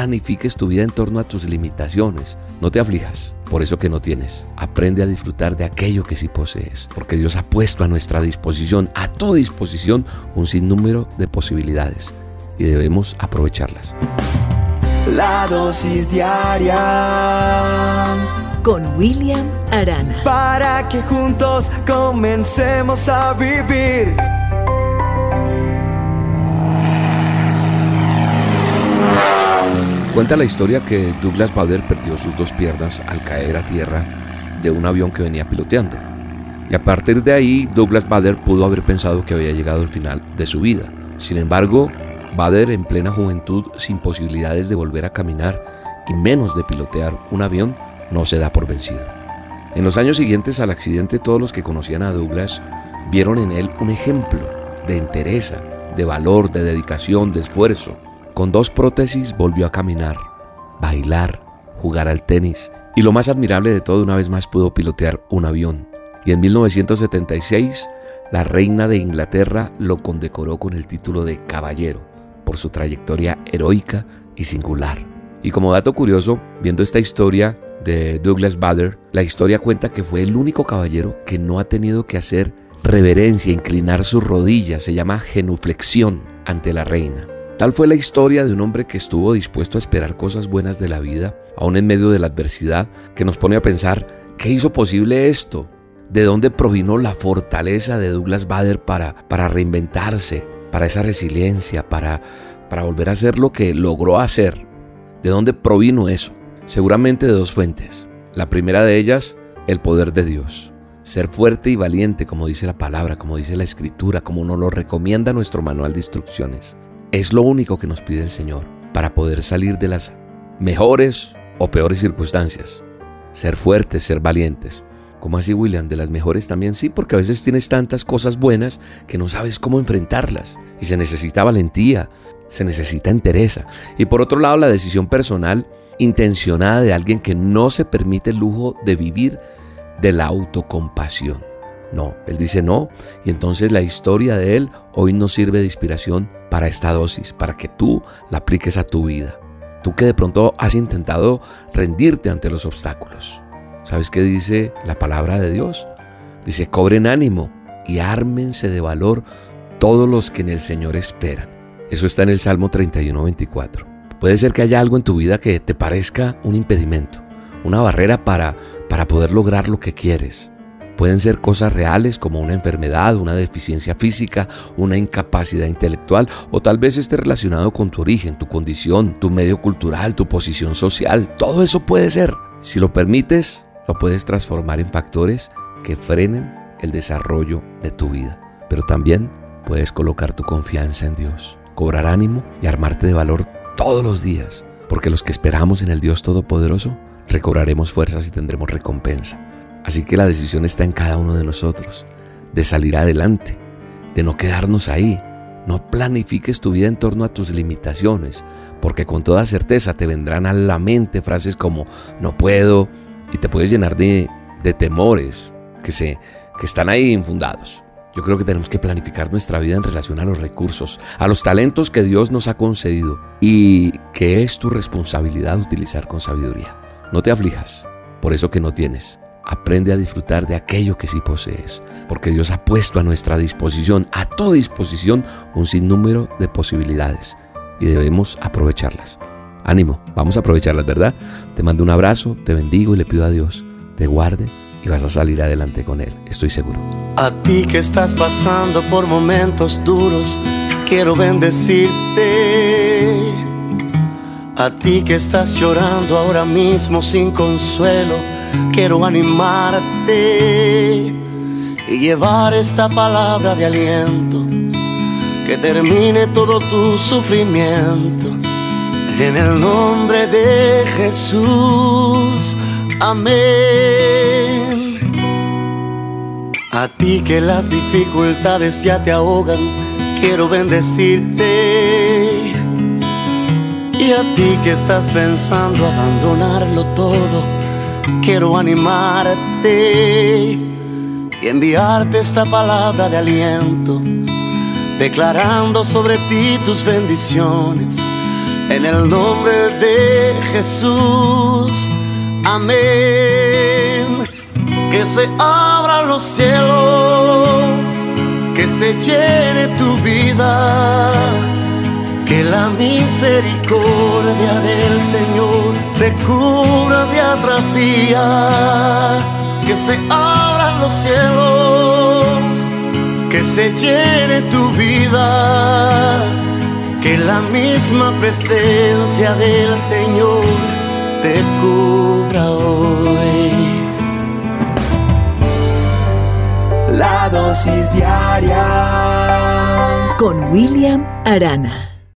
planifiques tu vida en torno a tus limitaciones. No te aflijas por eso que no tienes. Aprende a disfrutar de aquello que sí posees, porque Dios ha puesto a nuestra disposición, a tu disposición, un sinnúmero de posibilidades y debemos aprovecharlas. La dosis diaria con William Arana. Para que juntos comencemos a vivir. Cuenta la historia que Douglas Bader perdió sus dos piernas al caer a tierra de un avión que venía piloteando. Y a partir de ahí, Douglas Bader pudo haber pensado que había llegado al final de su vida. Sin embargo, Bader en plena juventud, sin posibilidades de volver a caminar y menos de pilotear un avión, no se da por vencido. En los años siguientes al accidente, todos los que conocían a Douglas vieron en él un ejemplo de entereza, de valor, de dedicación, de esfuerzo. Con dos prótesis volvió a caminar, bailar, jugar al tenis y lo más admirable de todo, una vez más pudo pilotear un avión. Y en 1976, la reina de Inglaterra lo condecoró con el título de caballero por su trayectoria heroica y singular. Y como dato curioso, viendo esta historia de Douglas Bader, la historia cuenta que fue el único caballero que no ha tenido que hacer reverencia, inclinar sus rodillas, se llama genuflexión ante la reina. Tal fue la historia de un hombre que estuvo dispuesto a esperar cosas buenas de la vida, aún en medio de la adversidad, que nos pone a pensar, ¿qué hizo posible esto? ¿De dónde provino la fortaleza de Douglas Bader para, para reinventarse, para esa resiliencia, para, para volver a hacer lo que logró hacer? ¿De dónde provino eso? Seguramente de dos fuentes. La primera de ellas, el poder de Dios. Ser fuerte y valiente, como dice la palabra, como dice la escritura, como nos lo recomienda nuestro manual de instrucciones. Es lo único que nos pide el Señor para poder salir de las mejores o peores circunstancias. Ser fuertes, ser valientes. ¿Cómo así, William? ¿De las mejores también? Sí, porque a veces tienes tantas cosas buenas que no sabes cómo enfrentarlas. Y se necesita valentía, se necesita entereza. Y por otro lado, la decisión personal intencionada de alguien que no se permite el lujo de vivir de la autocompasión. No, él dice no, y entonces la historia de él hoy nos sirve de inspiración para esta dosis, para que tú la apliques a tu vida. Tú que de pronto has intentado rendirte ante los obstáculos. ¿Sabes qué dice la palabra de Dios? Dice, cobren ánimo y ármense de valor todos los que en el Señor esperan. Eso está en el Salmo 31, 24. Puede ser que haya algo en tu vida que te parezca un impedimento, una barrera para, para poder lograr lo que quieres. Pueden ser cosas reales como una enfermedad, una deficiencia física, una incapacidad intelectual o tal vez esté relacionado con tu origen, tu condición, tu medio cultural, tu posición social. Todo eso puede ser. Si lo permites, lo puedes transformar en factores que frenen el desarrollo de tu vida. Pero también puedes colocar tu confianza en Dios, cobrar ánimo y armarte de valor todos los días, porque los que esperamos en el Dios Todopoderoso recobraremos fuerzas y tendremos recompensa. Así que la decisión está en cada uno de nosotros, de salir adelante, de no quedarnos ahí. No planifiques tu vida en torno a tus limitaciones, porque con toda certeza te vendrán a la mente frases como no puedo y te puedes llenar de, de temores que, se, que están ahí infundados. Yo creo que tenemos que planificar nuestra vida en relación a los recursos, a los talentos que Dios nos ha concedido y que es tu responsabilidad utilizar con sabiduría. No te aflijas por eso que no tienes Aprende a disfrutar de aquello que sí posees, porque Dios ha puesto a nuestra disposición, a tu disposición, un sinnúmero de posibilidades y debemos aprovecharlas. Ánimo, vamos a aprovecharlas, ¿verdad? Te mando un abrazo, te bendigo y le pido a Dios, te guarde y vas a salir adelante con Él, estoy seguro. A ti que estás pasando por momentos duros, quiero bendecirte. A ti que estás llorando ahora mismo sin consuelo quiero animarte y llevar esta palabra de aliento que termine todo tu sufrimiento. En el nombre de Jesús, amén. A ti que las dificultades ya te ahogan, quiero bendecirte. Y a ti que estás pensando abandonarlo todo, quiero animarte y enviarte esta palabra de aliento, declarando sobre ti tus bendiciones. En el nombre de Jesús, amén. Que se abran los cielos, que se llene tu vida. Que la misericordia del Señor te cubra día tras día. Que se abran los cielos, que se llene tu vida que la misma presencia del Señor te cubra hoy. La dosis diaria con William Arana.